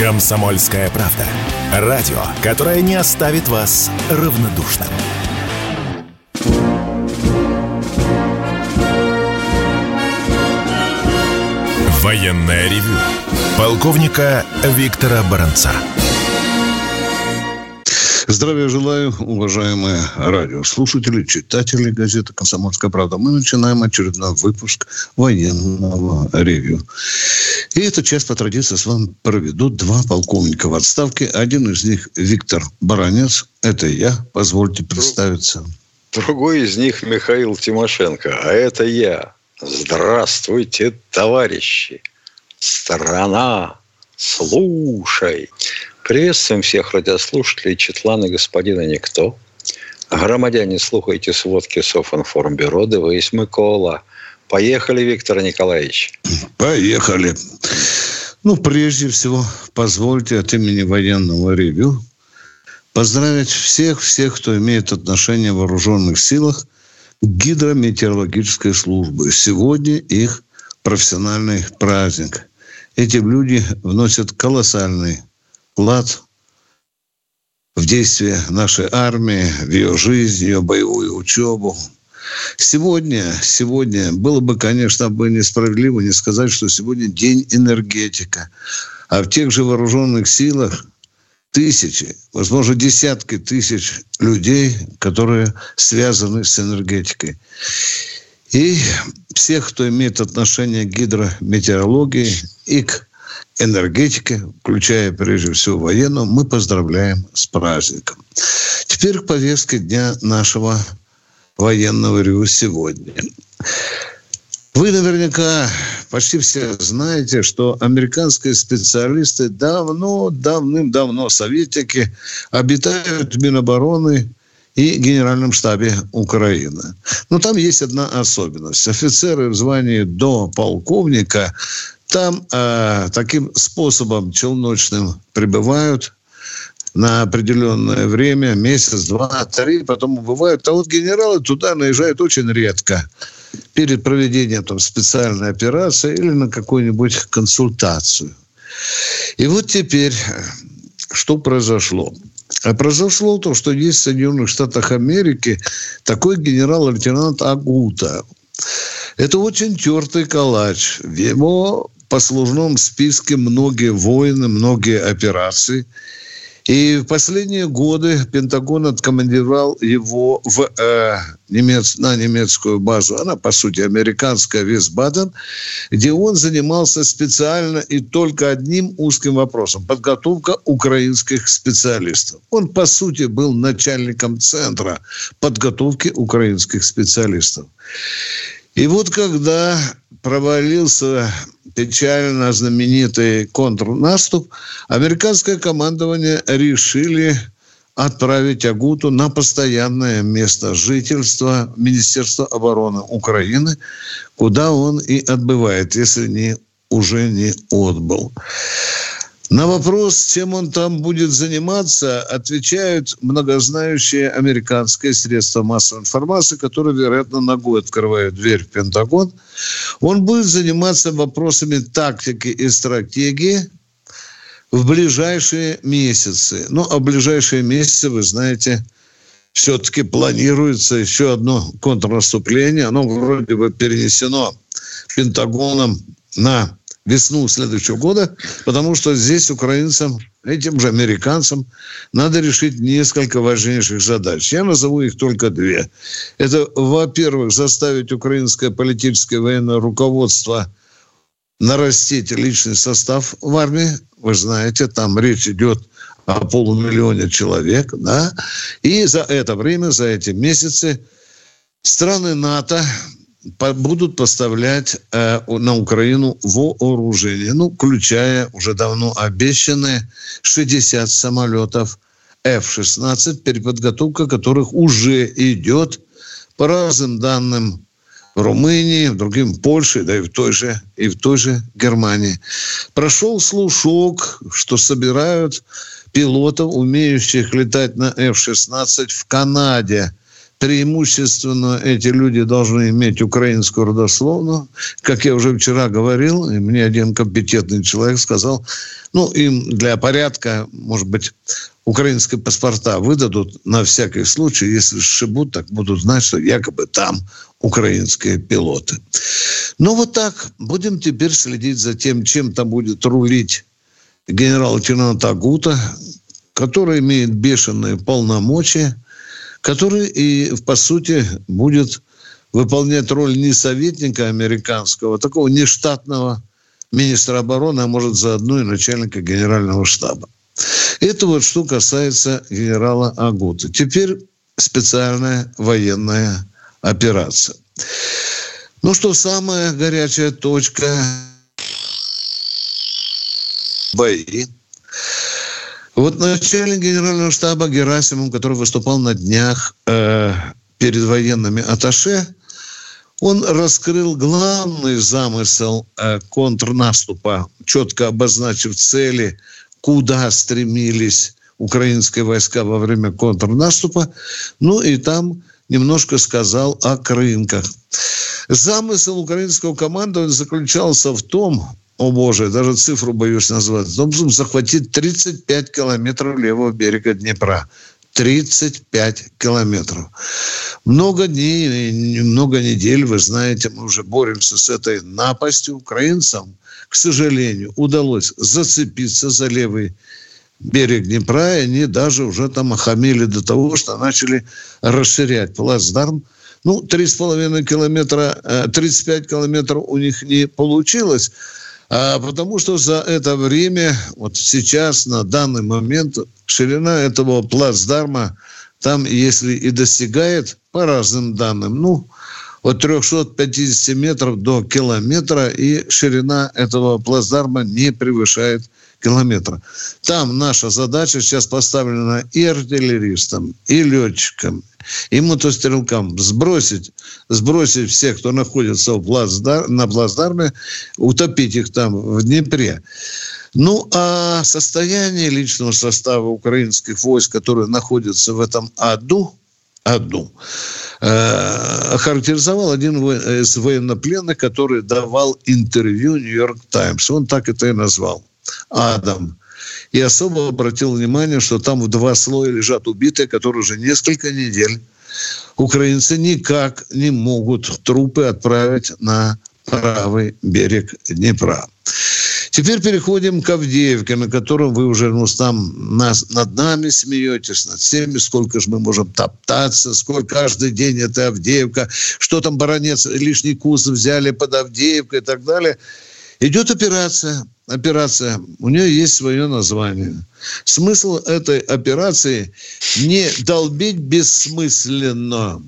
Комсомольская правда. Радио, которое не оставит вас равнодушным. Военное ревю полковника Виктора Баранца. Здравия желаю, уважаемые радиослушатели, читатели газеты «Комсомольская правда». Мы начинаем очередной выпуск военного ревью. И эту часть по традиции с вами проведут два полковника в отставке. Один из них Виктор Баранец. Это я. Позвольте представиться. Другой из них Михаил Тимошенко. А это я. Здравствуйте, товарищи. Страна, слушай. Приветствуем всех радиослушателей Четлана господина Никто. Громадяне, слухайте сводки Софинформбюро, дивись Микола. Поехали, Виктор Николаевич. Поехали. Ну, прежде всего, позвольте от имени военного ревю поздравить всех-всех, кто имеет отношение в вооруженных силах к гидрометеорологической службе. Сегодня их профессиональный праздник. Эти люди вносят колоссальный вклад в действие нашей армии, в ее жизнь, ее боевую учебу. Сегодня, сегодня было бы, конечно, бы несправедливо не сказать, что сегодня день энергетика. А в тех же вооруженных силах тысячи, возможно, десятки тысяч людей, которые связаны с энергетикой. И всех, кто имеет отношение к гидрометеорологии и к энергетики, включая прежде всего военную, мы поздравляем с праздником. Теперь к повестке дня нашего военного ревю сегодня. Вы наверняка почти все знаете, что американские специалисты давно, давным-давно, советники, обитают в Минобороны и Генеральном штабе Украины. Но там есть одна особенность. Офицеры в звании до полковника там э, таким способом челночным прибывают на определенное время, месяц, два, три, потом убывают. А вот генералы туда наезжают очень редко перед проведением там, специальной операции или на какую-нибудь консультацию. И вот теперь что произошло? А произошло то, что есть в Соединенных Штатах Америки такой генерал-лейтенант Агута. Это очень тертый калач. Его послужном списке многие войны, многие операции. И в последние годы Пентагон откомандировал его в, э, немец, на немецкую базу, она, по сути, американская, Висбаден, где он занимался специально и только одним узким вопросом – подготовка украинских специалистов. Он, по сути, был начальником центра подготовки украинских специалистов. И вот когда провалился печально знаменитый контрнаступ, американское командование решили отправить Агуту на постоянное место жительства Министерства обороны Украины, куда он и отбывает, если не уже не отбыл. На вопрос, чем он там будет заниматься, отвечают многознающие американские средства массовой информации, которые, вероятно, ногой открывают дверь в Пентагон. Он будет заниматься вопросами тактики и стратегии в ближайшие месяцы. Ну, а ближайшие месяцы, вы знаете, все-таки планируется еще одно контрнаступление. Оно вроде бы перенесено Пентагоном на весну следующего года, потому что здесь украинцам, этим же американцам, надо решить несколько важнейших задач. Я назову их только две. Это, во-первых, заставить украинское политическое военное руководство нарастить личный состав в армии. Вы знаете, там речь идет о полумиллионе человек, да, и за это время, за эти месяцы страны НАТО будут поставлять э, на Украину вооружение, ну, включая уже давно обещанные 60 самолетов F-16, переподготовка которых уже идет по разным данным в Румынии, в другим Польше, да и в той же, и в той же Германии. Прошел слушок, что собирают пилотов, умеющих летать на F-16 в Канаде – преимущественно эти люди должны иметь украинскую родословную. Как я уже вчера говорил, и мне один компетентный человек сказал, ну, им для порядка, может быть, украинские паспорта выдадут на всякий случай, если сшибут, так будут знать, что якобы там украинские пилоты. Ну, вот так. Будем теперь следить за тем, чем там будет рулить генерал-лейтенант Агута, который имеет бешеные полномочия – который и, по сути, будет выполнять роль не советника американского, а такого нештатного министра обороны, а может заодно и начальника генерального штаба. Это вот что касается генерала Агута. Теперь специальная военная операция. Ну что, самая горячая точка бои вот начальник генерального штаба Герасимов, который выступал на днях э, перед военными аташе, он раскрыл главный замысел э, контрнаступа, четко обозначив цели, куда стремились украинские войска во время контрнаступа. Ну и там немножко сказал о рынках. Замысел украинского командования заключался в том, о боже, даже цифру боюсь назвать, должен захватить 35 километров левого берега Днепра. 35 километров. Много дней, много недель, вы знаете, мы уже боремся с этой напастью. Украинцам, к сожалению, удалось зацепиться за левый берег Днепра, и они даже уже там охамили до того, что начали расширять плацдарм. Ну, 3,5 километра, 35 э, километров у них не получилось, потому что за это время, вот сейчас, на данный момент, ширина этого плацдарма там, если и достигает, по разным данным, ну, от 350 метров до километра, и ширина этого плацдарма не превышает километра. Там наша задача сейчас поставлена и артиллеристам, и летчикам, и мотострелкам сбросить, сбросить всех, кто находится в плацдар, на плацдарме, утопить их там в Днепре. Ну, а состояние личного состава украинских войск, которые находятся в этом аду, аду, э, охарактеризовал один из военнопленных, который давал интервью «Нью-Йорк Таймс». Он так это и назвал. Адам. И особо обратил внимание, что там в два слоя лежат убитые, которые уже несколько недель украинцы никак не могут трупы отправить на правый берег Днепра. Теперь переходим к Авдеевке, на котором вы уже ну, там нас, над нами смеетесь, над всеми, сколько же мы можем топтаться, сколько каждый день это Авдеевка, что там баронец лишний куст взяли под Авдеевкой и так далее. Идет операция – операция, у нее есть свое название. Смысл этой операции не долбить бессмысленно.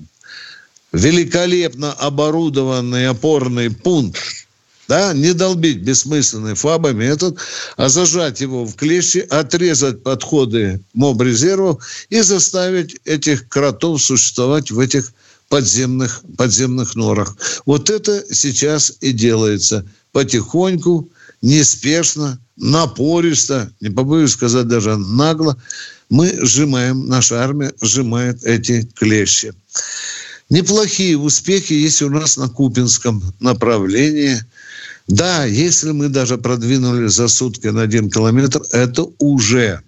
Великолепно оборудованный опорный пункт да, не долбить бессмысленный ФАБа-метод, а зажать его в клещи, отрезать подходы моб-резервов и заставить этих кротов существовать в этих подземных, подземных норах. Вот это сейчас и делается потихоньку, неспешно, напористо, не побоюсь сказать даже нагло, мы сжимаем, наша армия сжимает эти клещи. Неплохие успехи есть у нас на Купинском направлении. Да, если мы даже продвинули за сутки на один километр, это уже,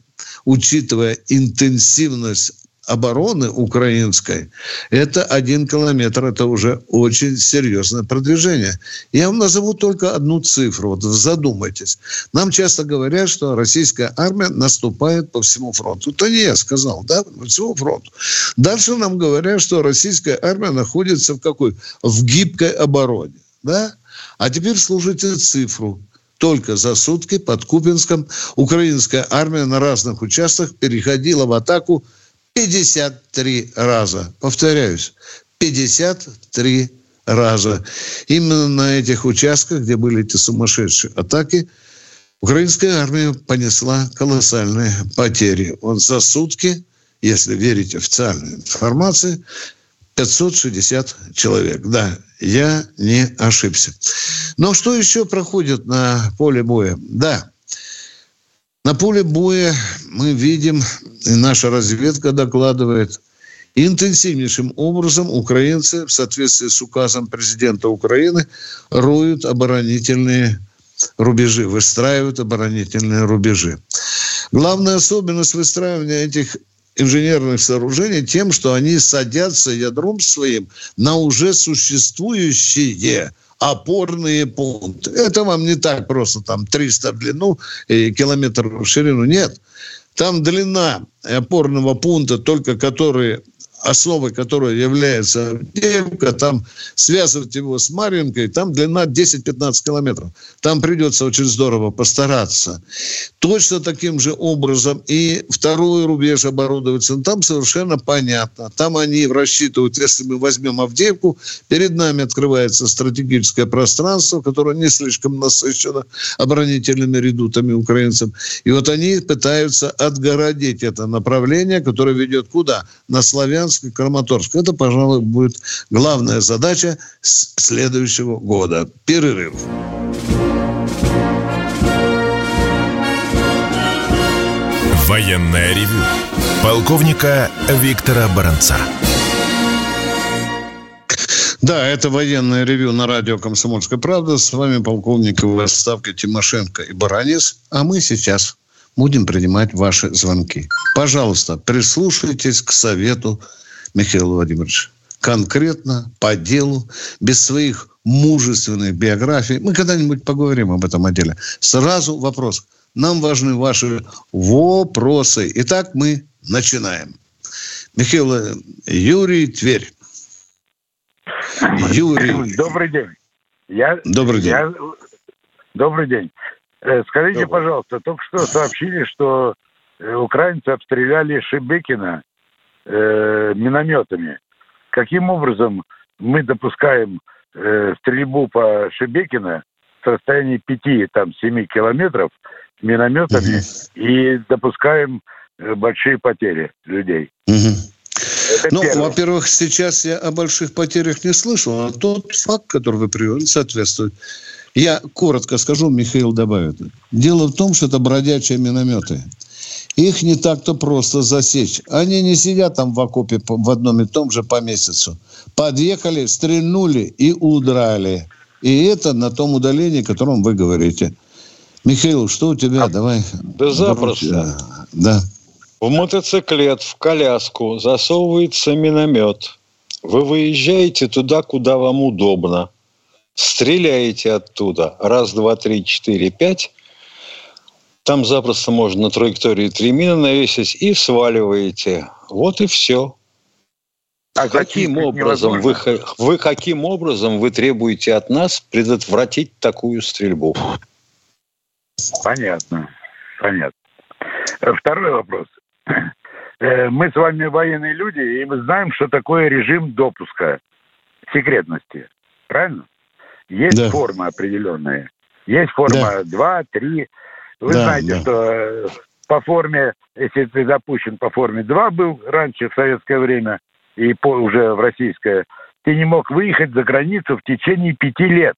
учитывая интенсивность обороны украинской, это один километр, это уже очень серьезное продвижение. Я вам назову только одну цифру, вот задумайтесь. Нам часто говорят, что российская армия наступает по всему фронту. Это не я сказал, да, по всему фронту. Дальше нам говорят, что российская армия находится в какой? В гибкой обороне, да? А теперь слушайте цифру. Только за сутки под Купинском украинская армия на разных участках переходила в атаку 53 раза. Повторяюсь, 53 раза. Именно на этих участках, где были эти сумасшедшие атаки, украинская армия понесла колоссальные потери. Он за сутки, если верить официальной информации, 560 человек. Да, я не ошибся. Но что еще проходит на поле боя? Да, на поле боя мы видим, и наша разведка докладывает, Интенсивнейшим образом украинцы в соответствии с указом президента Украины роют оборонительные рубежи, выстраивают оборонительные рубежи. Главная особенность выстраивания этих инженерных сооружений тем, что они садятся ядром своим на уже существующие опорные пункты. Это вам не так просто там 300 в длину и километр в ширину. Нет. Там длина опорного пункта, только который основой которой является Авдеевка, там связывать его с Марьинкой, там длина 10-15 километров. Там придется очень здорово постараться. Точно таким же образом и второй рубеж оборудуется. Там совершенно понятно. Там они рассчитывают, если мы возьмем Авдеевку, перед нами открывается стратегическое пространство, которое не слишком насыщено оборонительными редутами украинцам. И вот они пытаются отгородить это направление, которое ведет куда? На Славянск Славянск и Краматорск. Это, пожалуй, будет главная задача следующего года. Перерыв. Военная ревю. Полковника Виктора Баранца. Да, это военное ревю на радио «Комсомольская правда». С вами полковник в отставке Тимошенко и Баранец. А мы сейчас будем принимать ваши звонки. Пожалуйста, прислушайтесь к совету Михаил Владимирович, конкретно, по делу, без своих мужественных биографий. Мы когда-нибудь поговорим об этом отделе. Сразу вопрос. Нам важны ваши вопросы. Итак, мы начинаем. Михаил, Юрий Тверь. Юрий. Добрый день. Я, Добрый день. Я, добрый день. Э, скажите, добрый. пожалуйста, только что сообщили, что э, украинцы обстреляли Шибекина э, минометами. Каким образом мы допускаем э, стрельбу по Шебекина с расстояния 5-7 километров минометами угу. и допускаем э, большие потери людей? Угу. ну, во-первых, сейчас я о больших потерях не слышал, а тот факт, который вы привели, соответствует. Я коротко скажу, Михаил добавит. Дело в том, что это бродячие минометы. Их не так-то просто засечь. Они не сидят там в окопе в одном и том же по месяцу. Подъехали, стрельнули и удрали. И это на том удалении, о котором вы говорите. Михаил, что у тебя? А, Давай. Да запросто. Да. В мотоциклет, в коляску засовывается миномет. Вы выезжаете туда, куда вам удобно. Стреляете оттуда. Раз, два, три, четыре, пять. Там запросто можно на траектории три мины навесить и сваливаете. Вот и все. А каким образом вы, вы каким образом вы требуете от нас предотвратить такую стрельбу? Понятно, понятно. Второй вопрос. Э, мы с вами военные люди, и мы знаем, что такое режим допуска секретности. Правильно? Есть да. формы определенные. Есть форма да. 2, 3, вы да, знаете, да. что э, по форме, если ты запущен по форме 2 был раньше, в советское время, и по, уже в российское, ты не мог выехать за границу в течение пяти лет.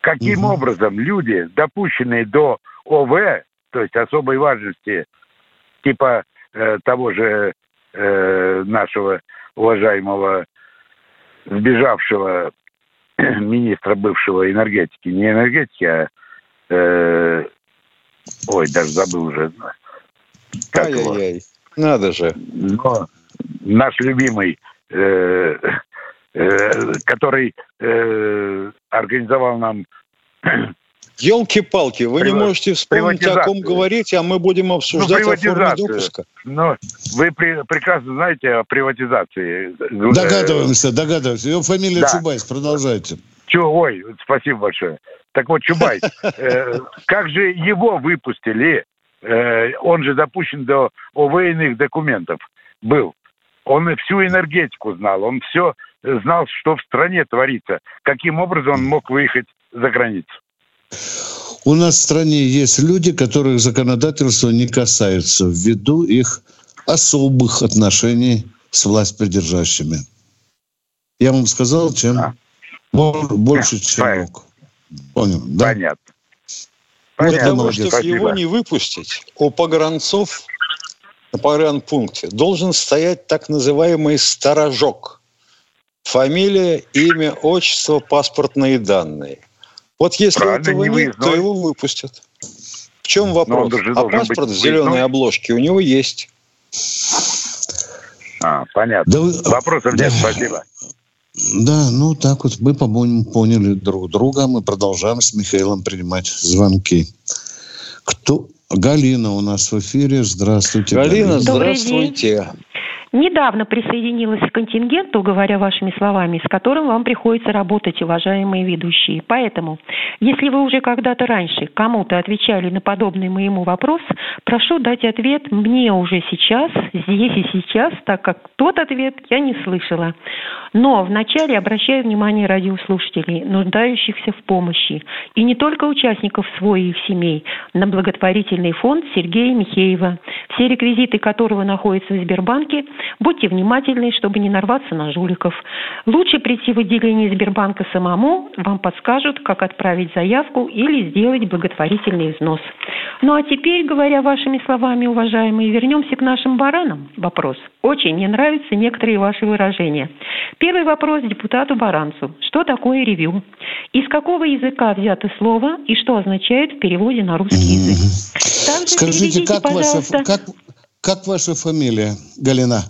Каким угу. образом люди, допущенные до ОВ, то есть особой важности, типа э, того же э, нашего уважаемого сбежавшего министра бывшего энергетики, не энергетики, а э, Ой, даже забыл уже. Ай-яй-яй. Надо же. Но наш любимый, э, э, который э, организовал нам Елки-палки, вы не можете вспомнить, о ком говорить, а мы будем ну, обсуждать ну, о форме допуска. Но вы при, прекрасно знаете о приватизации. Догадываемся, догадываемся. Его фамилия да. Чубайс, продолжайте. Чё, ой, спасибо большое. Так вот, Чубайс, э, как же его выпустили? Э, он же допущен до ОВ-шных документов. Был. Он всю энергетику знал, он все знал, что в стране творится. Каким образом он мог выехать за границу? У нас в стране есть люди, которых законодательство не касается ввиду их особых отношений с власть придержащими. Я вам сказал, чем а. больше, чем мог. Понял, да? Понятно. Для того, чтобы его не выпустить, у погранцов на погранпункте должен стоять так называемый сторожок. Фамилия, имя, отчество, паспортные данные. Вот если Правильно, этого не нет, то его выпустят. В чем вопрос? А паспорт в зеленой выездной? обложке у него есть. А, понятно. Да вы... Вопросов нет, спасибо. Да, ну так вот мы, по-моему, поняли друг друга. Мы продолжаем с Михаилом принимать звонки. Кто? Галина у нас в эфире. Здравствуйте. Галина, Галина. здравствуйте. Недавно присоединилась к контингенту, говоря вашими словами, с которым вам приходится работать, уважаемые ведущие. Поэтому, если вы уже когда-то раньше кому-то отвечали на подобный моему вопрос, прошу дать ответ мне уже сейчас, здесь и сейчас, так как тот ответ я не слышала. Но вначале обращаю внимание радиослушателей, нуждающихся в помощи, и не только участников своих семей, на благотворительный фонд Сергея Михеева, все реквизиты которого находятся в Сбербанке – Будьте внимательны, чтобы не нарваться на жуликов. Лучше прийти в отделение Сбербанка самому, вам подскажут, как отправить заявку или сделать благотворительный взнос. Ну а теперь, говоря вашими словами, уважаемые, вернемся к нашим баранам. Вопрос. Очень мне нравятся некоторые ваши выражения. Первый вопрос депутату Баранцу. Что такое ревью? Из какого языка взято слово и что означает в переводе на русский язык? Также Скажите, как ваша, как, как ваша фамилия, Галина?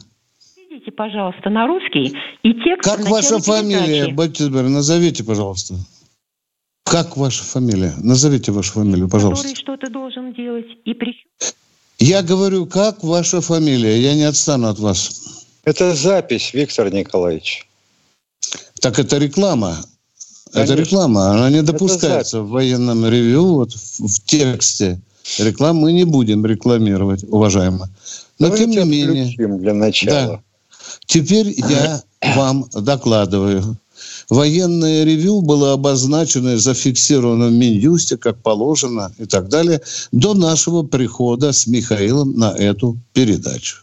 Переведите, пожалуйста, на русский и текст. Как ваша фамилия, Батюшка, назовите, пожалуйста. Как ваша фамилия? Назовите вашу фамилию, пожалуйста. Который что-то должен делать и при... Я говорю, как ваша фамилия? Я не отстану от вас. Это запись, Виктор Николаевич. Так это реклама. Конечно. Это реклама. Она не допускается в военном ревью, вот в, в тексте. Рекламу мы не будем рекламировать, уважаемые. Но Давайте тем не менее... для начала. Да. Теперь я вам докладываю. Военное ревю было обозначено и зафиксировано в Минюсте, как положено и так далее, до нашего прихода с Михаилом на эту передачу.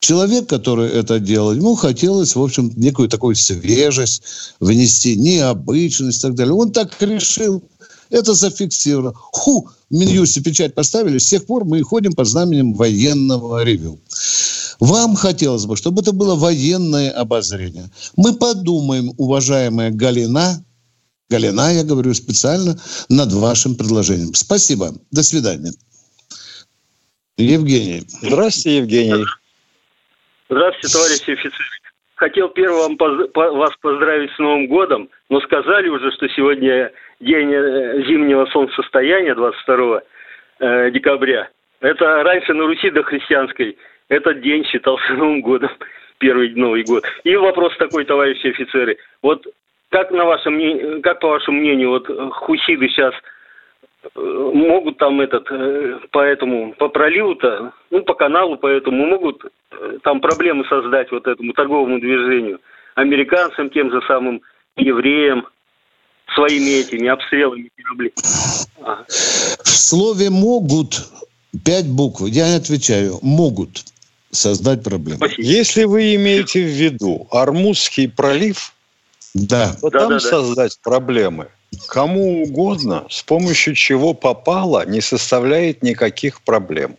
Человек, который это делал, ему хотелось, в общем, некую такую свежесть внести, необычность и так далее. Он так решил. Это зафиксировано. Ху, в Минюсте печать поставили, с тех пор мы ходим под знаменем военного ревю. Вам хотелось бы, чтобы это было военное обозрение. Мы подумаем, уважаемая Галина, Галина, я говорю специально, над вашим предложением. Спасибо. До свидания. Евгений. Здравствуйте, Евгений. Здравствуйте, товарищи офицеры. Хотел первым вас поздравить с Новым годом, но сказали уже, что сегодня день э, зимнего солнцестояния, 22 э, декабря. Это раньше на Руси до христианской этот день считался Новым годом, первый Новый год. И вопрос такой, товарищи офицеры. Вот как, на вашем, как по вашему мнению, вот хусиды сейчас э, могут там этот, по этому, по проливу-то, ну, по каналу по этому, могут там проблемы создать вот этому торговому движению, американцам, тем же самым евреям, своими этими обстрелами кораблей. Ага. В слове «могут» пять букв. Я не отвечаю. Могут создать проблемы. Спасибо. Если вы имеете в виду Армузский пролив, да. то да, там да, создать да. проблемы кому угодно, с помощью чего попало, не составляет никаких проблем.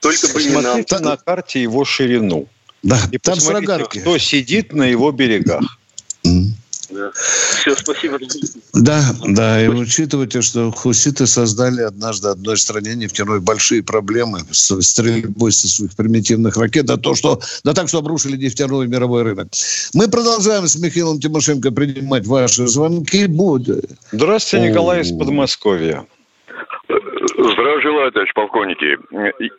Только посмотрите на карте его ширину. Да, и там посмотрите, кто сидит на его берегах. Да. Все, спасибо. Да, да, и учитывайте, что хуситы создали однажды одной стране нефтяной большие проблемы с стрельбой со своих примитивных ракет, да то, что, да так, что обрушили нефтяной мировой рынок. Мы продолжаем с Михаилом Тимошенко принимать ваши звонки. Будет. Здравствуйте, Николай из Подмосковья. Здравия желаю, товарищ полковники.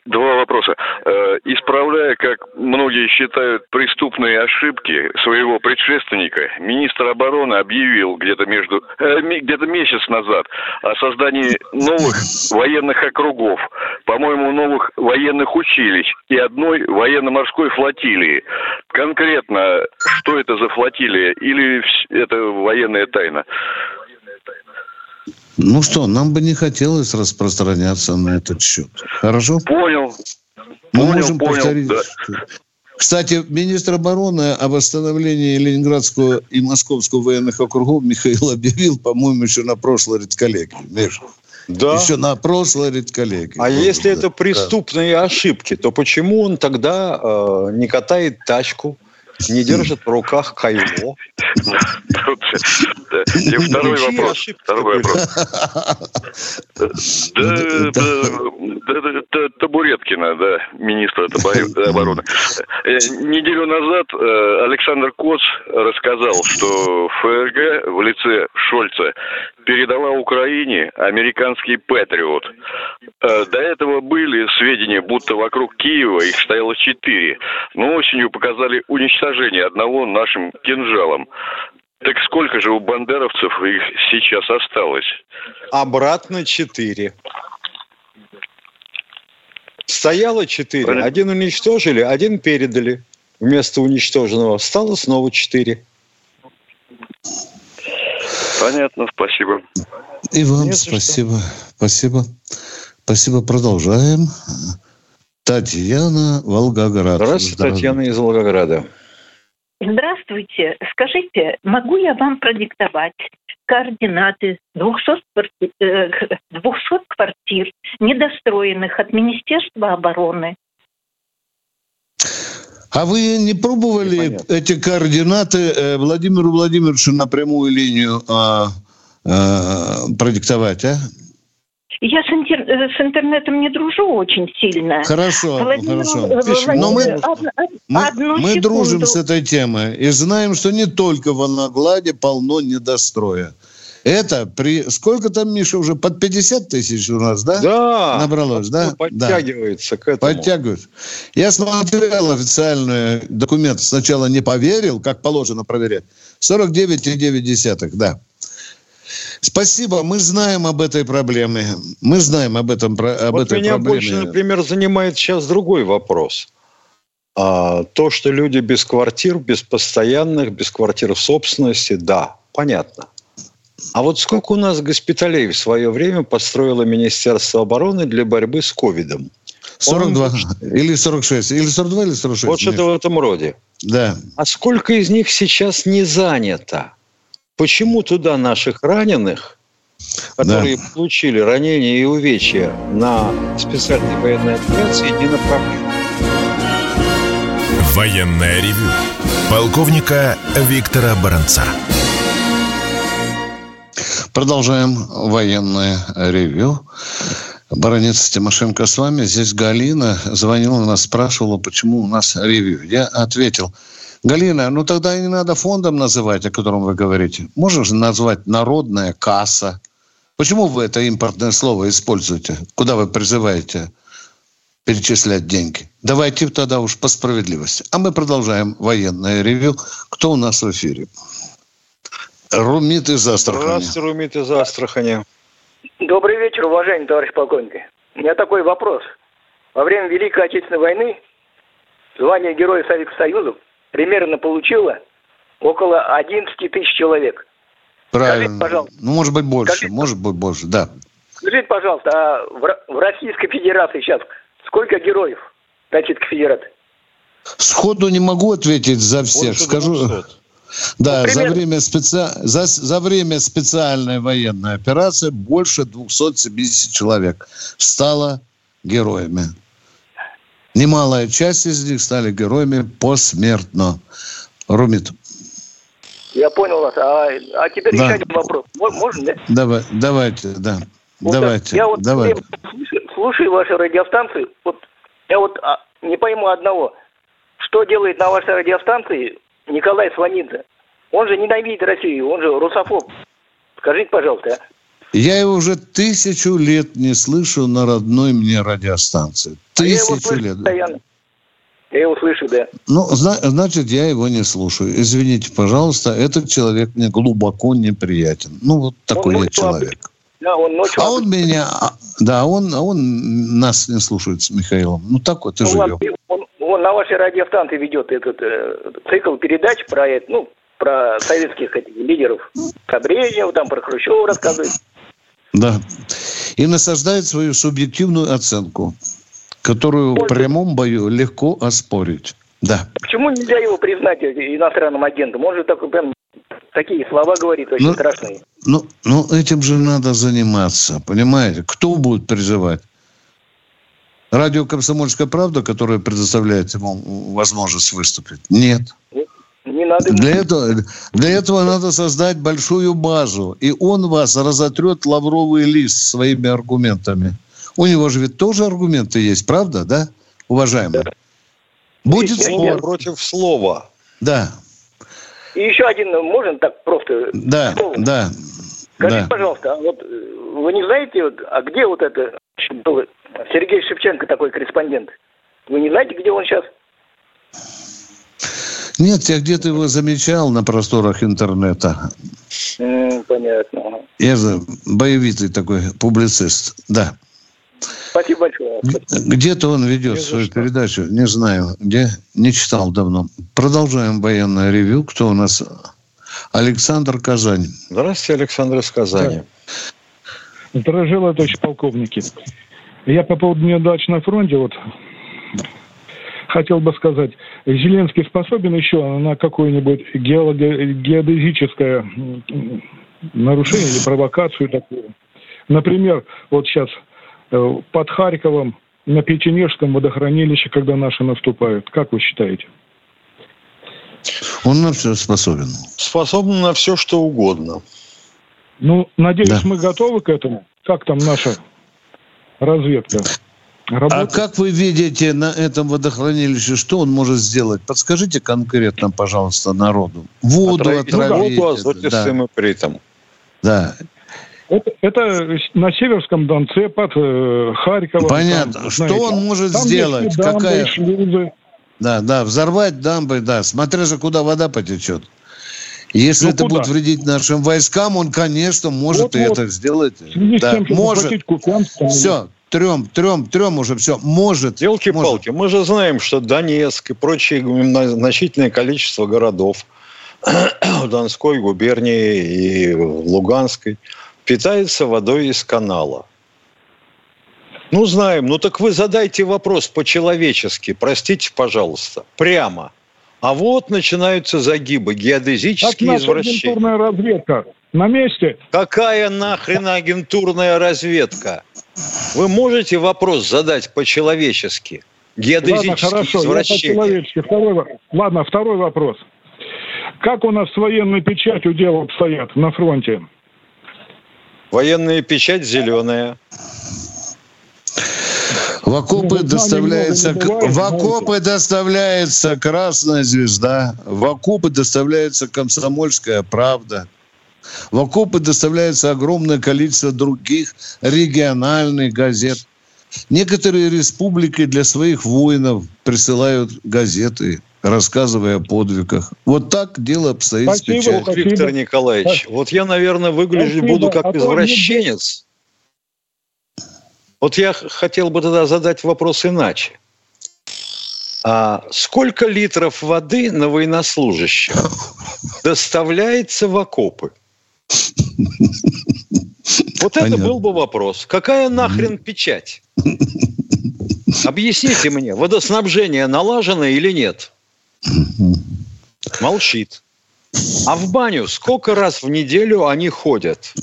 Два вопроса. Э, исправляя, как многие считают, преступные ошибки своего предшественника, министр обороны объявил где-то между э, где-то месяц назад о создании новых военных округов, по-моему, новых военных училищ и одной военно-морской флотилии. Конкретно, что это за флотилия или это военная тайна? Ну что, нам бы не хотелось распространяться на этот счет. Хорошо? Понял. Мы понял, можем понял, повторить. Да. Кстати, министр обороны о восстановлении Ленинградского и Московского военных округов Михаил объявил, по-моему, еще на прошлой редколлегии. Между. Да. Еще на прошлой редколлегии. А если это преступные да. ошибки, то почему он тогда э, не катает тачку, не держит в руках кайло. И второй вопрос. Второй вопрос. Табуреткина, да, министра обороны. Э, неделю назад э, Александр Коц рассказал, что ФРГ в лице Шольца передала Украине американский «Патриот». Э, до этого были сведения, будто вокруг Киева их стояло четыре. Но осенью показали уничтожение одного нашим кинжалом. Так сколько же у бандеровцев их сейчас осталось? Обратно четыре. Стояло четыре. Один уничтожили, один передали. Вместо уничтоженного стало снова четыре. Понятно, спасибо. И вам Нет, спасибо. Что. Спасибо. Спасибо. Продолжаем. Татьяна, Волгоград. Здравствуйте, Здравствуйте. Татьяна из Волгограда. Здравствуйте. Скажите, могу я вам продиктовать координаты 200 квартир, 200 квартир недостроенных от Министерства обороны? А вы не пробовали Непонятно. эти координаты э, Владимиру Владимировичу на прямую линию а, а, продиктовать, а? Я с, интер... Э, с интернетом не дружу очень сильно. Хорошо, Владимир, хорошо. Владимир, Но мы, мы, мы дружим с этой темой и знаем, что не только в Волнограде полно недостроя. Это при... Сколько там, Миша, уже под 50 тысяч у нас, да? Да. Набралось, да? Подтягивается да. к этому. Подтягивается. Я смотрел официальный документ. Сначала не поверил, как положено проверять. 49,9, да. Спасибо. Мы знаем об этой проблеме. Мы знаем об этом об вот этой меня проблеме. больше, например, занимает сейчас другой вопрос. А, то, что люди без квартир, без постоянных, без квартир в собственности, да, понятно. А вот сколько у нас госпиталей в свое время построило Министерство обороны для борьбы с ковидом? 42 Он... или 46, или 42, или 46. Вот что-то в этом роде. Да. А сколько из них сейчас не занято? Почему туда наших раненых, которые да. получили ранения и увечья на специальной военной операции, не направляют? Военная ревю. Полковника Виктора Баранца. Продолжаем военное ревю. Баронец Тимошенко с вами. Здесь Галина звонила нас, спрашивала, почему у нас ревью. Я ответил. Галина, ну тогда и не надо фондом называть, о котором вы говорите. Можно же назвать народная касса. Почему вы это импортное слово используете? Куда вы призываете перечислять деньги? Давайте тогда уж по справедливости. А мы продолжаем военное ревю. Кто у нас в эфире? Румит из Астрахани. Здравствуйте, Румит из Астрахани. Добрый вечер, уважаемый товарищ полковник. У меня такой вопрос. Во время Великой Отечественной войны звание Героя Советского Союза примерно получило около 11 тысяч человек. Правильно. Скажите, пожалуйста. Ну, может быть, больше. Скажите, может быть, больше, да. Скажите, пожалуйста, а в Российской Федерации сейчас сколько героев Российской Федерации? Сходу не могу ответить за всех. Больше Скажу. 200. Да, ну, за, время специ... за, за время специальной военной операции больше 270 человек стало героями. Немалая часть из них стали героями посмертно. Румит. Я понял вас. А, а теперь да. еще один вопрос. Можно, да? Давай, давайте, да. Вот давайте. Я вот давайте. Слушаю, слушаю ваши радиостанции. Вот я вот а, не пойму одного. Что делает на вашей радиостанции Николай Сванидзе. Он же ненавидит Россию, он же русофоб. Скажите, пожалуйста, а? Я его уже тысячу лет не слышу на родной мне радиостанции. Тысячу а я его лет. Постоянно. Я его слышу, да. Ну, значит, я его не слушаю. Извините, пожалуйста, этот человек мне глубоко неприятен. Ну, вот такой он я человек. Да, он ночью... А он меня... А, да, он, он нас не слушает с Михаилом. Ну, так вот и ну, живем. Он, он на вашей радиостанции ведет этот э, цикл передач про это, ну, про советских этих лидеров. Про Брежнева, там, про Хрущева рассказывает. Да. И насаждает свою субъективную оценку, которую в прямом бою легко оспорить. Да. Почему нельзя его признать иностранным агентом? Он же такой прям такие слова говорит очень ну, страшные. Ну, ну, этим же надо заниматься, понимаете? Кто будет призывать? Радио «Комсомольская правда», которое предоставляет ему возможность выступить? Нет. Не надо... Для этого, для этого надо создать большую базу, и он вас разотрет лавровый лист своими аргументами. У него же ведь тоже аргументы есть, правда, да, уважаемый? Будет Слово спор. против слова. Да, И еще один, можно так просто? да, Слово? да. Скажите, да. пожалуйста, а вот э, вы не знаете, вот, а где вот это был Сергей Шевченко такой корреспондент? Вы не знаете, где он сейчас? Нет, я где-то его замечал на просторах интернета. М, понятно. Я же боевитый такой публицист, да. Спасибо большое. Где-то он ведет Не свою что. передачу, не знаю, где, не читал давно. Продолжаем военное ревю. Кто у нас? Александр Казань. Здравствуйте, Александр из Казани. Дорожила, товарищ полковники. Я по поводу неудач на фронте, вот хотел бы сказать, Зеленский способен еще на какое-нибудь геодезическое нарушение или провокацию такую? Например, вот сейчас э, под Харьковом на Печенежском водохранилище, когда наши наступают. Как вы считаете? Он на все способен. Способен на все, что угодно. Ну, надеюсь, Да. мы готовы к этому. Как там наша разведка? А Работает? как вы видите на этом водохранилище, что он может сделать? Подскажите конкретно, пожалуйста, народу. Воду Отравить отравить. воду это, азотистым ипритом. да, Это, это на Северском Донце под э, Харьковом. Понятно. Там, Что знаете, он может там сделать? дамбы, Какая- шлюзы. да, да. Взорвать дамбы, да. Смотря же, куда вода потечет. Если Ну, это куда? будет вредить нашим войскам, он, конечно, может и Вот-вот. это сделать. Да, может. Все, трем, трем, трем уже все. Может. Елки-палки, мы же знаем, что Донецк и прочие значительное количество городов в Донской губернии и в Луганской питается водой из канала. Ну, знаем. Ну, так вы задайте вопрос по-человечески, простите, пожалуйста, прямо. А вот начинаются загибы, геодезические наша извращения. агентурная разведка на месте. Какая нахрен агентурная разведка? Вы можете вопрос задать по-человечески? Ладно, Геодезические хорошо, я извращения. по-человечески. Второй, ладно, второй вопрос. Как у нас с военной печатью дело обстоят на фронте? Военная печать зеленая. В окопы Ну, доставляется, бывает, в окопы доставляется Красная Звезда, в окопы доставляется Комсомольская Правда, в окопы доставляется огромное количество других региональных газет. Некоторые республики для своих воинов присылают газеты, рассказывая о подвигах. Вот так дело обстоит Спасибо. с печатью. Ох, Виктор Николаевич, вот я, наверное, выгляжу Спасибо. буду А как то извращенец. Вот я хотел бы тогда задать вопрос иначе. А сколько литров воды на военнослужащих доставляется в окопы? Вот это Понятно. был бы вопрос. Какая нахрен печать? Объясните мне, водоснабжение налажено или нет? Молчит. А в баню сколько раз в неделю они ходят?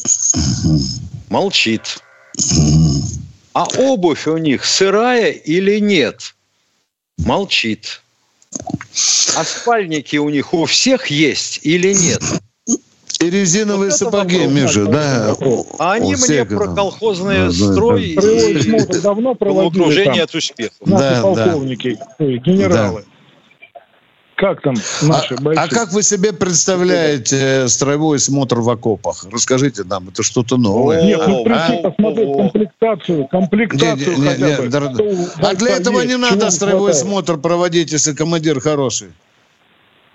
Молчит. А обувь у них сырая или нет? Молчит. А спальники у них у всех есть или нет? И резиновые Вот сапоги, вопрос. Миша, да. А они мне про это. колхозный Да, да, строй да. Строевой и давно проводили от успеха. наши Да, да. полковники, ой, генералы. Как там наши А, бойцы? а как вы себе представляете э, строевой смотр в окопах? Расскажите нам, это что-то новое. Нет, ну прийти а? посмотреть комплектацию, комплектацию Не, не, хотя не, бы. у А для этого есть, не надо строевой хватает. смотр проводить, если командир хороший.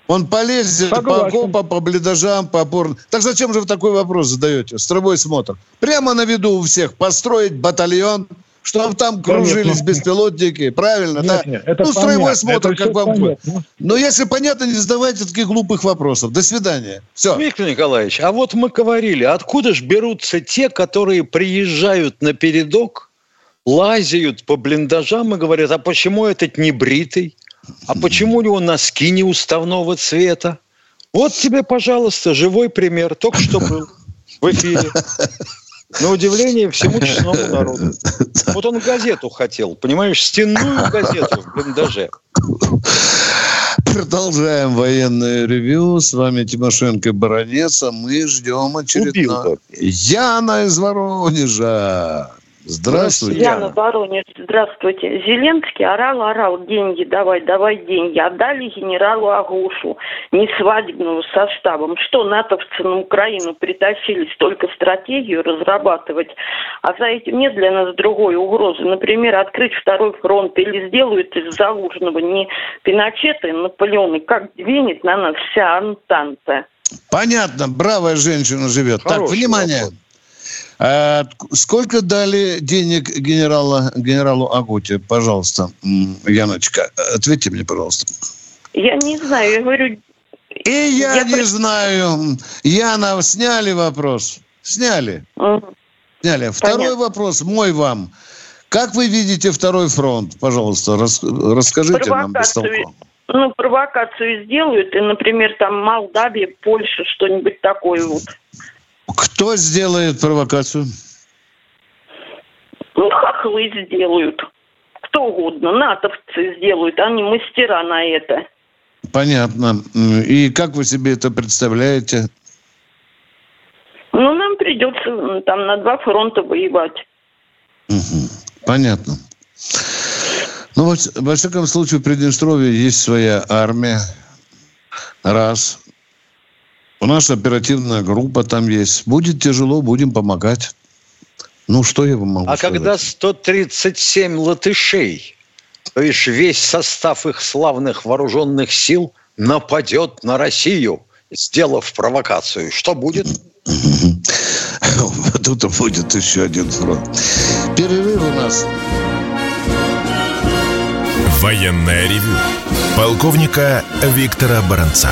Он полезет по окопам, по блиндажам, по опорным. Так зачем же вы такой вопрос задаете? Строевой смотр. Прямо на виду у всех построить батальон, чтобы там кружились Конечно. беспилотники. Правильно, Нет, да? нет, это ну, строевой понятно, смотр, это как вам... понятно. Но если понятно, не задавайте таких глупых вопросов. До свидания. Все. Виктор Николаевич, а вот мы говорили, откуда же берутся те, которые приезжают на передок, лазят по блиндажам и говорят, а почему этот не бритый? А почему у него носки не уставного цвета? Вот тебе, пожалуйста, живой пример. Только что был. В эфире. На удивление всему честному народу. Вот он газету хотел, понимаешь, стенную газету в блиндаже. Продолжаем военное ревю. С вами Тимошенко Баранец, а мы ждем очередного... Яна из Воронежа. Здравствуйте. Яна Воронеж, здравствуйте. Зеленский орал, орал, деньги давай, давай деньги. Отдали генералу Агушу, не свадебного составом. Что натовцы на Украину притащились только стратегию разрабатывать, а за этим нет для нас другой угрозы. Например, открыть второй фронт или сделают из Залужного не Пиночета и Наполеона, как двинет на нас вся Антанта. Понятно, бравая женщина живет. Хороший так, внимание. Вопрос. А сколько дали денег генерала, генералу Агуте? Пожалуйста, Яночка, ответьте мне, пожалуйста. Я не знаю, я говорю... И я, я не при... знаю. Яна, сняли вопрос? Сняли. Угу. Сняли. Второй Понятно. вопрос мой вам. Как вы видите второй фронт? Пожалуйста, рас, расскажите нам бестолково. Ну, провокацию сделают, и, например, там Молдавия, Польша, что-нибудь такое вот. Кто сделает провокацию? Ну, хохлы сделают. Кто угодно. Натовцы сделают. Они мастера на это. Понятно. И как вы себе это представляете? Ну, нам придется там на два фронта воевать. Угу. Понятно. Ну, вот, во всяком случае, в Приднестровье есть своя армия. Раз. У нас оперативная группа там есть. Будет тяжело, будем помогать. Ну, что я вам могу а сказать? А когда 137 латышей, то есть весь состав их славных вооруженных сил нападет на Россию, сделав провокацию, что будет? Тут будет еще один фронт. Перерыв у нас. Военная ревю. Полковника Виктора Баранца.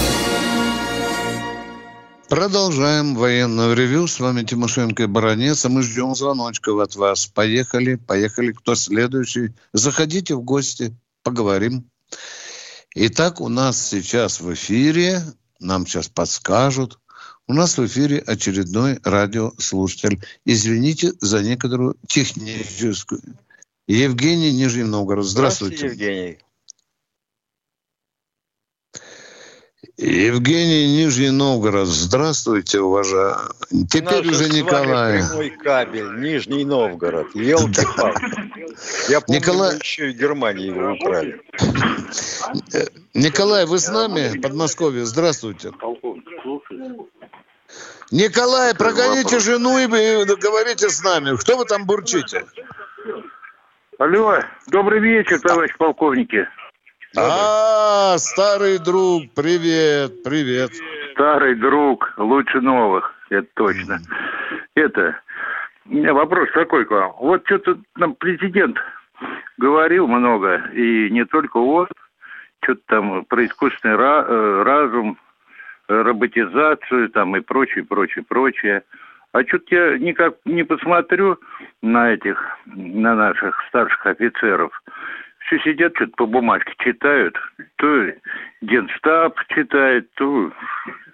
Продолжаем военное ревю. С вами Тимошенко и Баранец. А мы ждем звоночков от вас. Поехали, поехали. Кто следующий? Заходите в гости, поговорим. Итак, у нас сейчас в эфире, нам сейчас подскажут, у нас в эфире очередной радиослушатель. Извините за некоторую техническую. Евгений Нижний Новгород. Здравствуйте. Здравствуйте, Евгений. Евгений Нижний Новгород. Здравствуйте, уважаемый. Теперь Наш уже Николай. прямой кабель, Нижний Новгород. елки Я помню, Николай... еще и Германии его украли. Николай, вы с нами? Подмосковье. Здравствуйте. Николай, прогоните жену и говорите с нами. Кто вы там бурчите? Алло, добрый вечер, товарищ полковники. А, старый друг, привет, привет. Старый друг, лучше новых, это точно. Это, у меня вопрос такой к вам. Вот что-то нам президент говорил много, и не только он, что-то там про искусственный э, разум, роботизацию там и прочее, прочее, прочее. А что-то я никак не посмотрю на этих, на наших старших офицеров все сидят, что-то по бумажке читают. То Генштаб читает, то...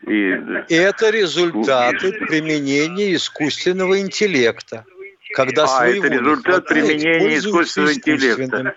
И... Это результаты применения искусственного интеллекта. Когда а, это результат применения искусственного интеллекта.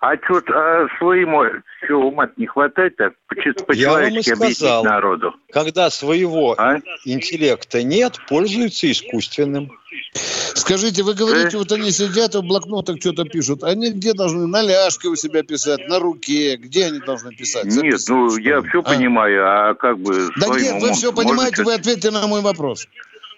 А что а своему что ума не хватает так по-человечески объяснить народу? Когда своего а? интеллекта нет, пользуются искусственным. Скажите, вы говорите, вот они сидят и в блокнотах что-то пишут. Они где должны? На ляжке у себя писать, на руке? Где они должны писать? Нет, ну я все а? понимаю, а как бы... Да нет, вы все понимаете, вы ответьте на мой вопрос.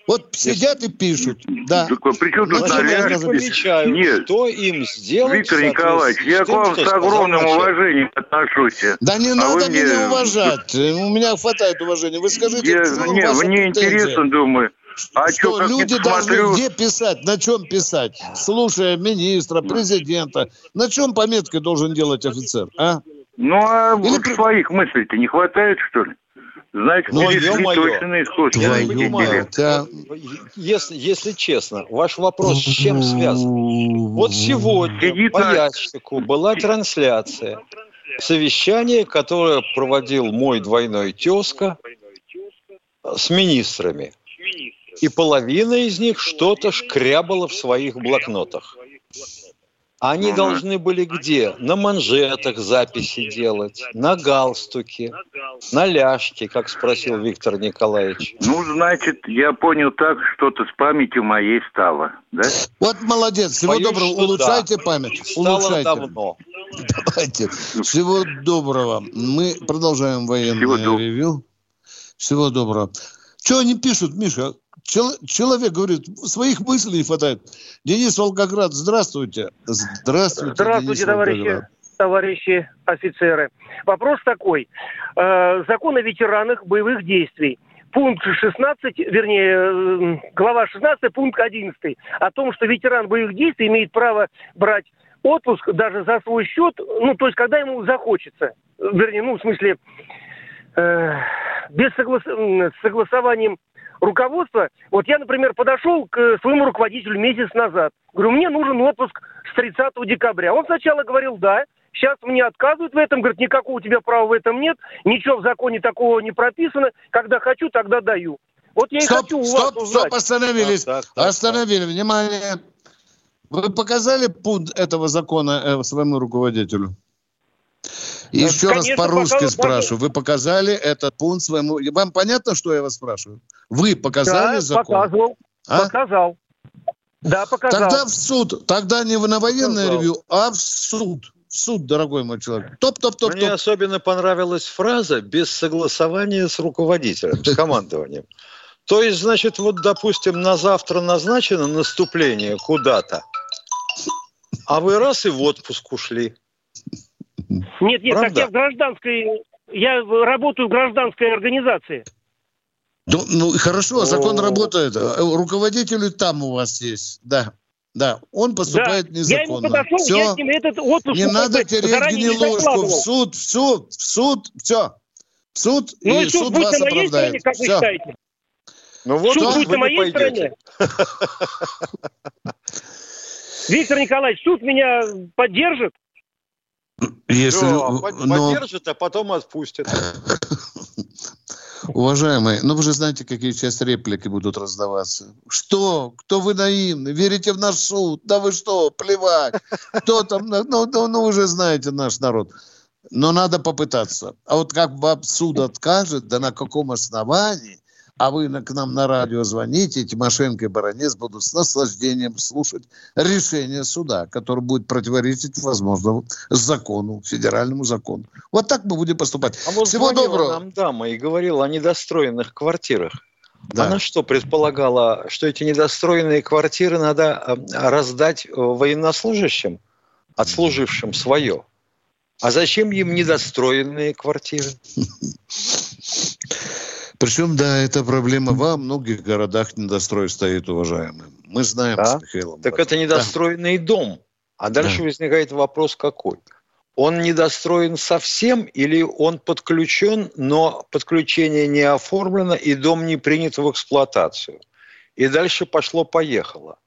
Вот сидят и пишут. Да. Так, а при чем тут наряд? помечают, Нет. что им сделать Виктор Николаевич, я к вам что с огромным уважением отношусь. Да не А надо вы мне- меня уважать. У меня хватает уважения. Вы скажите, Я, в чем не, ваша мне интересно, думаю. А что что, люди должны смотрю, где писать, на чем писать, слушая министра, президента, на чем пометкой должен делать офицер, а? ну а Или своих мыслей-то не хватает, что ли? Значит, Ну, перешли ё-моё. точно искусство. Я не понимаю, мать, а. если, если честно, ваш вопрос с чем связан? Вот сегодня Сидит по ящику была трансляция совещания, которое проводил мой двойной тезка с министрами. И половина из них что-то шкрябала в своих блокнотах. Они должны были где? На манжетах записи делать, на галстуке, на ляжке, как спросил Виктор Николаевич. Ну, значит, я понял так, что-то с памятью моей стало, да? Вот молодец, всего Боюсь, доброго, улучшайте память, Стало улучшайте. давно. Давайте. Всего доброго. Мы продолжаем военное Всего ревью. Всего доброго. Что они пишут, Миша? Чел- человек говорит, своих мыслей не хватает. Денис Волгоград, здравствуйте. Здравствуйте, Здравствуйте, Денис товарищи, Волгоград. Товарищи офицеры. Вопрос такой. Э, закон о ветеранах боевых действий. Пункт 16, вернее, э, глава 16, пункт 11 о том, что ветеран боевых действий имеет право брать отпуск даже за свой счет, ну, то есть, когда ему захочется. Вернее, ну, в смысле, э, без соглас- с согласованием руководства. Вот я, например, подошел к своему руководителю месяц назад. Говорю, мне нужен отпуск с 30 декабря. Он сначала говорил, да, сейчас мне отказывают в этом, говорит, никакого у тебя права в этом нет, ничего в законе такого не прописано, когда хочу, тогда даю. Вот я и Стоп, хочу у вас стоп, узнать. стоп, остановились. Так, так, так, Остановили, внимание. Вы показали пункт этого закона э, своему руководителю? Еще раз Конечно, по-русски показал, спрашиваю. Вы показали этот пункт своему... Вам понятно, что я вас спрашиваю? Вы показали да, закон? показывал, А? показал. Да, показал. Тогда в суд. Тогда не на военное Показал. ревью, а в суд. Суд, дорогой мой человек. Топ-топ-топ-топ. Мне особенно понравилась фраза «без согласования с руководителем, с командованием». То есть, значит, вот, допустим, на завтра назначено наступление куда-то, а вы раз и в отпуск ушли. Нет, нет, так Правда? я в гражданской... Я работаю в гражданской организации. Ну, ну, хорошо, закон О. работает. Руководитель там у вас есть. Да. Да, он поступает да. Я ему незаконно. подошел, Все. я с ним этот отпуск Не надо не гнилушку. В суд, в суд, в суд. Все. В суд, Ну и, и суд суд будет вас на моей стороне, оправдает. как вы Все. считаете? Ну вот Суд вы будет на моей пойдете. стороне. Виктор Николаевич, суд меня поддержит? Если, Да, но, поддержит, а потом отпустит. Уважаемые, ну вы же знаете, какие сейчас реплики будут раздаваться. Что? Кто вы наивны? Верите в наш суд? Да вы что? Плевать. Кто там? Ну, ну, ну, вы же знаете наш народ. Но надо попытаться. А вот как вам суд откажет, да на каком основании, а вы на- к нам на радио звоните, Тимошенко и Баранец будут с наслаждением слушать решение суда, которое будет противоречить, возможно, закону, федеральному закону. Вот так мы будем поступать. А вот Всего доброго. нам дама и говорила о недостроенных квартирах. Да. Она что, предполагала, что эти недостроенные квартиры надо э, раздать э, военнослужащим, отслужившим свое? А зачем им недостроенные квартиры? Причем, да, эта проблема во многих городах недострой стоит, уважаемые. Мы знаем Да? с Михаилом. Так это недостроенный дом. А дальше Да. возникает вопрос какой? Он недостроен совсем или он подключен, но подключение не оформлено и дом не принят в эксплуатацию? И дальше пошло-поехало.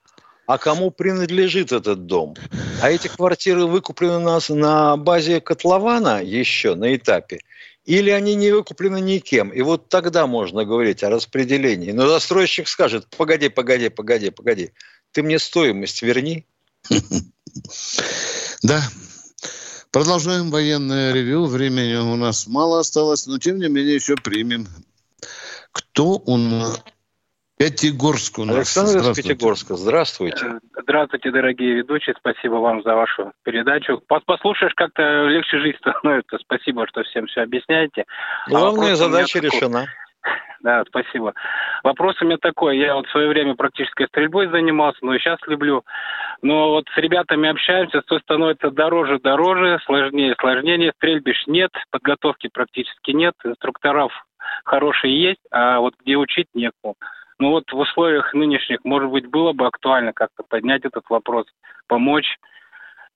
А кому принадлежит этот дом? А эти квартиры выкуплены у нас на базе котлована еще на этапе? Или они не выкуплены никем? И вот тогда можно говорить о распределении. Но застройщик скажет, погоди, погоди, погоди, погоди. Ты мне стоимость верни. Да. Продолжаем военное ревю. Времени у нас мало осталось, но тем не менее еще примем. Кто у нас? Пятигорск у нас. Александр из Здравствуйте. Пятигорска, здравствуйте. Здравствуйте, дорогие ведущие. Спасибо вам за вашу передачу. Пос- Послушаешь, как-то легче жить становится. Спасибо, что всем все объясняете. А Главная меня задача такой. решена. Да, спасибо. Вопрос у меня такой. Я вот в свое время практической стрельбой занимался, но и сейчас люблю. Но вот с ребятами общаемся, все становится дороже, дороже, сложнее, сложнее. Стрельбищ нет, подготовки практически нет, инструкторов хорошие есть, а вот где учить некому. Ну вот в условиях нынешних, может быть, было бы актуально как-то поднять этот вопрос, помочь.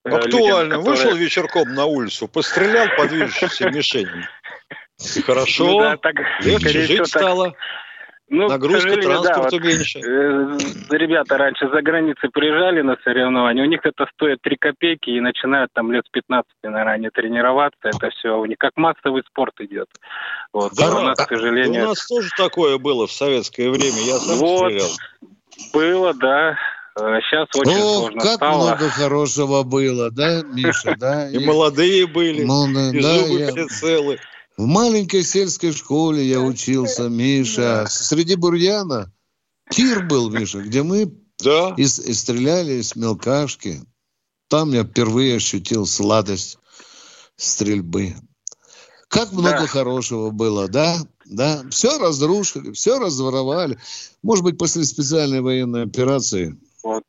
э, Актуально. Людям, которые... Вышел вечерком на улицу, пострелял по движущимся мишеням. Хорошо, ну, да, так, легче жить стало. Ну, Нагрузка транспорта да, меньше. Э, ребята раньше за границей приезжали на соревнования, у них это стоит 3 копейки и начинают там лет с 15, наверное, они тренироваться, это все у них как массовый спорт идет. Вот, да, у нас, к сожалению... У нас тоже такое было в советское время, я сам вот, стрелял. Было, да. Сейчас а очень О, сложно как стало. много хорошего было, да, Миша, да? И молодые были, и зубы все целы. В маленькой сельской школе я учился, Миша. Среди бурьяна тир был, Миша, где мы да. и, и стреляли из мелкашки. Там я впервые ощутил сладость стрельбы. Как много да. хорошего было, да? Да, все разрушили, все разворовали. Может быть, после специальной военной операции вот.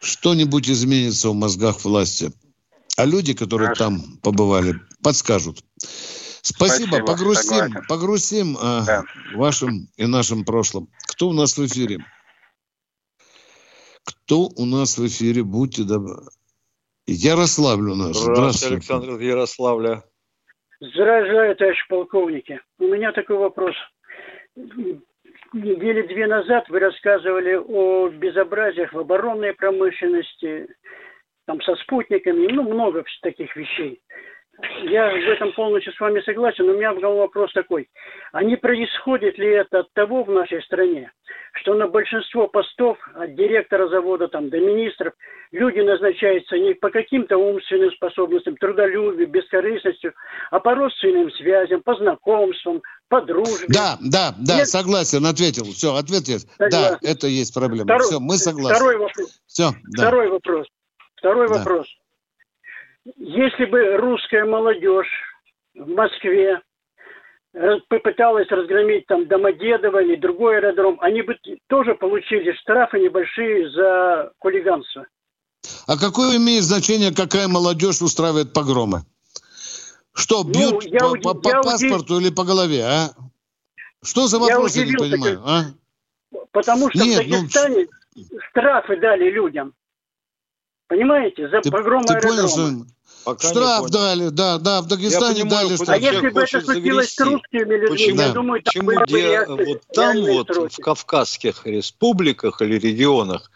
что-нибудь изменится в мозгах власти. А люди, которые Хорошо. там побывали, подскажут. Спасибо. Спасибо. Погрузим, согласен. погрузим а, да. вашим и нашим прошлым. Кто у нас в эфире? Кто у нас в эфире? Будьте добры. Ярославль у нас. Здравствуйте, Здравствуйте. Александр из Ярославля. Здравствуйте, товарищ полковники. У меня такой вопрос. Недели две назад вы рассказывали о безобразиях в оборонной промышленности, там со спутниками, ну, много таких вещей. Я в этом полностью с вами согласен, но у меня был вопрос такой. А не происходит ли это от того в нашей стране, что на большинство постов от директора завода там, до министров люди назначаются не по каким-то умственным способностям, трудолюбию, бескорыстностью, а по родственным связям, по знакомствам, по дружбе. Да, да, да, Нет? согласен, ответил. Все, ответил. Да, это есть проблема. Второй, Все, мы согласны. Второй вопрос. Все, да. Второй вопрос. Второй да. вопрос. Если бы русская молодежь в Москве попыталась разгромить там Домодедово или другой аэродром, они бы тоже получили штрафы небольшие за хулиганство. А какое имеет значение, какая молодежь устраивает погромы? Что, ну, бьют ну, я, по, по, по паспорту удив... или по голове, а? Что за вопрос, я, я не понимаю, а? Потому что Нет, в ну, Дагестане ну... штрафы дали людям. Понимаете, за ты, погром ты аэродрома. Понял, что... Пока Штраф дали, да, да, в Дагестане понимаю, дали. А если бы это случилось с русскими людьми, почему, я думаю, там почему где, вот там вот сроки. в Кавказских республиках или регионах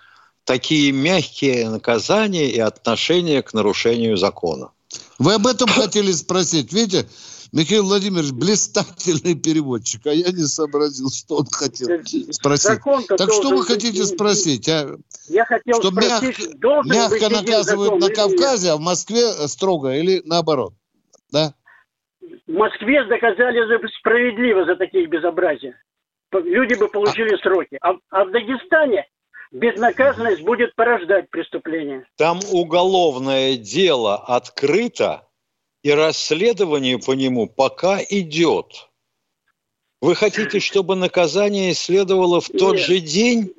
такие мягкие наказания и отношения к нарушению закона? Вы об этом хотели спросить, видите? Михаил Владимирович блистательный переводчик, а я не сообразил, что он хотел спросить. Так что вы хотите спросить? А? Я хотел что спросить, мяг... мягко наказывают на Кавказе, а в Москве строго или наоборот? Да? В Москве доказали справедливо за такие безобразия. Люди бы получили а... сроки. А, а в Дагестане безнаказанность будет порождать преступление. Там уголовное дело открыто, и расследование по нему пока идет. Вы хотите, чтобы наказание следовало в тот Нет. же день?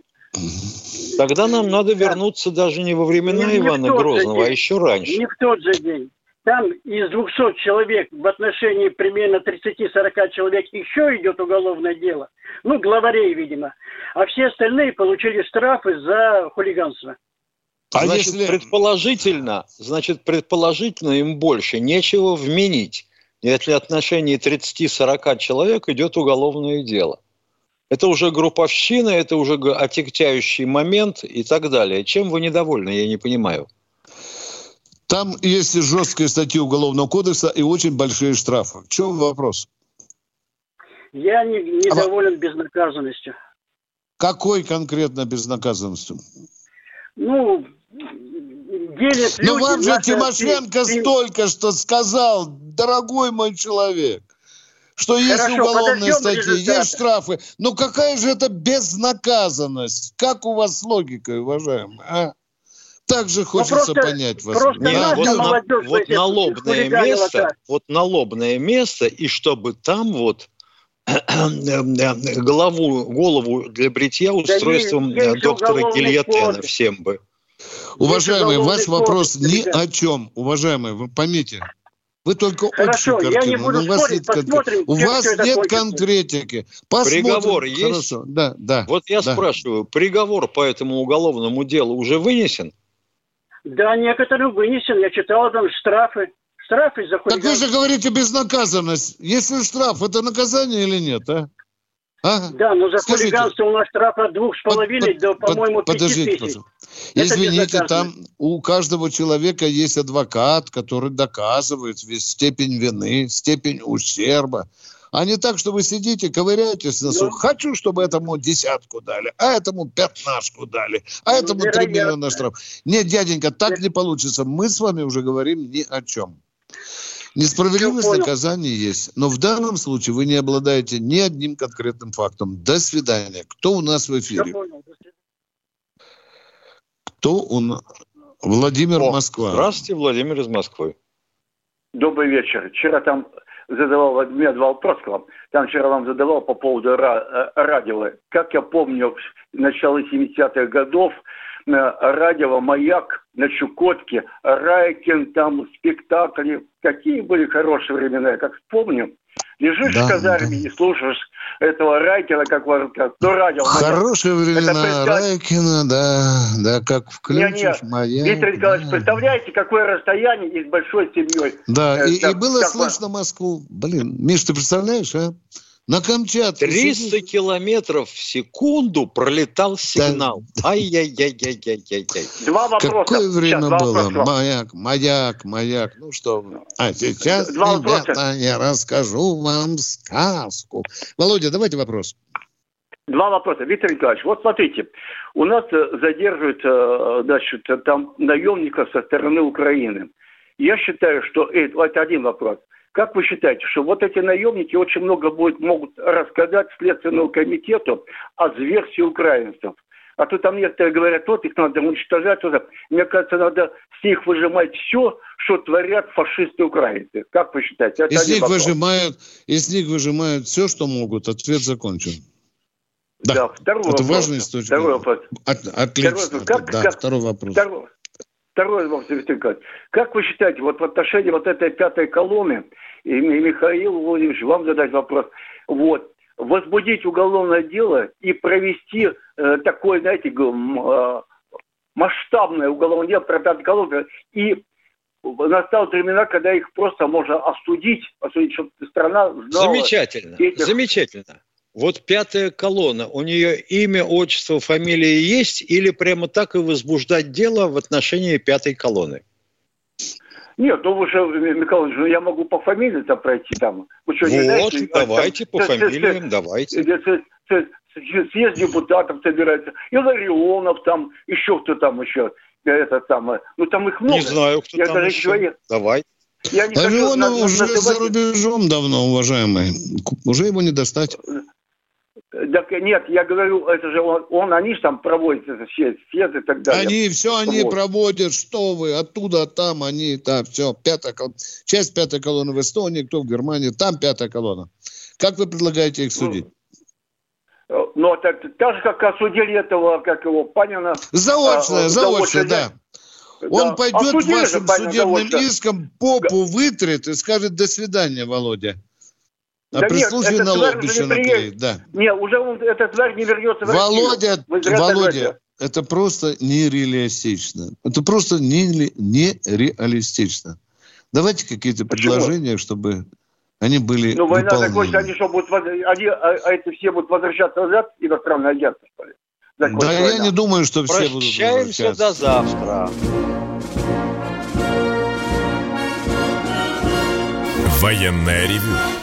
Тогда нам надо вернуться даже не во времена не, Ивана не Грозного, а еще раньше. Не в тот же день. Там из 200 человек в отношении примерно 30-40 человек еще идет уголовное дело. Ну, главарей, видимо. А все остальные получили штрафы за хулиганство. А значит, если... предположительно, значит, предположительно им больше нечего вменить, если в отношении 30-40 человек идет уголовное дело. Это уже групповщина, это уже отягчающий момент и так далее. Чем вы недовольны, я не понимаю. Там есть жесткие статьи Уголовного кодекса и очень большие штрафы. В чем вопрос? Я не, недоволен а... безнаказанностью. Какой конкретно безнаказанностью? Ну, делят люди... Но вам же Тимошенко и... столько что сказал, дорогой мой человек, что есть Хорошо, уголовные статьи, результаты. есть штрафы. Но какая же это безнаказанность? Как у вас с логикой, уважаемый? А? Так же хочется просто, понять вас. Просто Нет, вот, на, вот налобное место, вот налобное место, и чтобы там вот голову, голову для бритья устройством да доктора Гильотена всем бы. Уважаемый, ваш вопрос ни о чем. Уважаемый, вы поймите, вы только Хорошо, общую картину. Я не буду у вас спорить, нет, посмотрим, у вас нет конкретики. Посмотрим. Приговор есть? Хорошо. Да, да. Вот я да. спрашиваю, приговор по этому уголовному делу уже вынесен? Да, некоторым вынесен. Я читал там штрафы. Штрафы за хулиганство. Так вы же говорите безнаказанность. Если штраф, это наказание или нет, а? А? Да, но за Скажите, хулиганство у нас штраф от двух с половиной до, по-моему, пяти подождите, тысяч. Извините, там у каждого человека есть адвокат, который доказывает степень вины, степень ущерба. А не так, что вы сидите, ковыряетесь на сух. Ну, Хочу, чтобы этому десятку дали, а этому пятнашку дали, а ну, этому три миллиона штраф. Нет, дяденька, так не получится. Мы с вами уже говорим ни о чем. Несправедливость наказания есть. Но в данном случае вы не обладаете ни одним конкретным фактом. До свидания. Кто у нас в эфире? Кто он? Владимир О, Москва. Здравствуйте, Владимир из Москвы. Добрый вечер. Вчера там задавал, у меня два вопроса к вам. Там вчера вам задавал по поводу э, радио. Как я помню, в начале 70-х годов радио «Маяк» на Чукотке, Райкин, там спектакли. Какие были хорошие времена, я как вспомню. Лежишь да, в казарме да. и слушаешь этого Райкина, как, как ну, радио. Хорошие времена Это, Райкина, да, да, как включишь не, не. маяк. Виктор Николаевич, да. представляете, какое расстояние и с большой семьей. Да, и, так, и было слышно Москву. Блин, Миш, ты представляешь, а? На Камчатке. 300 сидишь... километров в секунду пролетал сигнал. Да. Ай-яй-яй-яй-яй-яй. Два вопроса. Какое время сейчас, было? Маяк, маяк, маяк. Ну что А сейчас, два ребята, вопроса. я расскажу вам сказку. Володя, давайте вопрос. Два вопроса. Виктор Николаевич, вот смотрите, у нас э, задерживают, э, значит, там наемников со стороны Украины. Я считаю, что это один вопрос – как вы считаете, что вот эти наемники очень много будет, могут рассказать Следственному комитету о зверстве украинцев? А то там некоторые говорят, вот их надо уничтожать. Вот. Мне кажется, надо с них выжимать все, что творят фашисты украинцы. Как вы считаете? Это из них, выжимают, из них выжимают все, что могут. Ответ закончен. Да, да второй Это вопрос. важный источник. Второй вопрос. От, отлично. Второй, как, да, как, второй вопрос. Второй, второй вопрос, Виктор Николаевич. Как вы считаете, вот в отношении вот этой пятой колонны, и Михаил Владимирович, вам задать вопрос. Вот, возбудить уголовное дело и провести э, такое, знаете, э, масштабное уголовное дело про пятую колонну. И настало времена, когда их просто можно осудить, осудить, чтобы страна знала... Замечательно, этих... замечательно. Вот пятая колонна, у нее имя, отчество, фамилия есть или прямо так и возбуждать дело в отношении пятой колонны? Нет, ну вы же, Михаил ну я могу по фамилии там пройти там. Вы что, вот, не знаете, давайте там, по фамилиям, давайте. Съезд депутатов собирается, Иларионов там, еще кто там еще, это самое. Ну там их много. Не знаю, кто я там еще. Человек. Давай. Я не Ларионов уже за рубежом давно, уважаемый. Уже его не достать. Так нет, я говорю, это же он, он они же там проводят это съезд, съезд и так далее. Они все они вот. проводят, что вы, оттуда, там они, там, все, пятая колонна. Часть пятой колонны в Эстонии, кто в Германии, там пятая колонна. Как вы предлагаете их судить? Ну, ну так, так же, как осудили этого, как его, Панина. Заочно, а, заочно, да. Он да. пойдет Осудили вашим судебным иском, попу вытрет и скажет «до свидания, Володя». А да при нет, случае налог еще наклеит, да. Нет, уже он, этот тварь не вернется в Володя, Россию. Володя, это просто нереалистично. Это просто не, нереалистично. Давайте какие-то предложения, чтобы они были Ну, война закончится, они что, будут, они, а, а эти все будут возвращаться назад, иностранные агенты, что ли? да война. я не думаю, что все будут возвращаться. до завтра. Военная ревю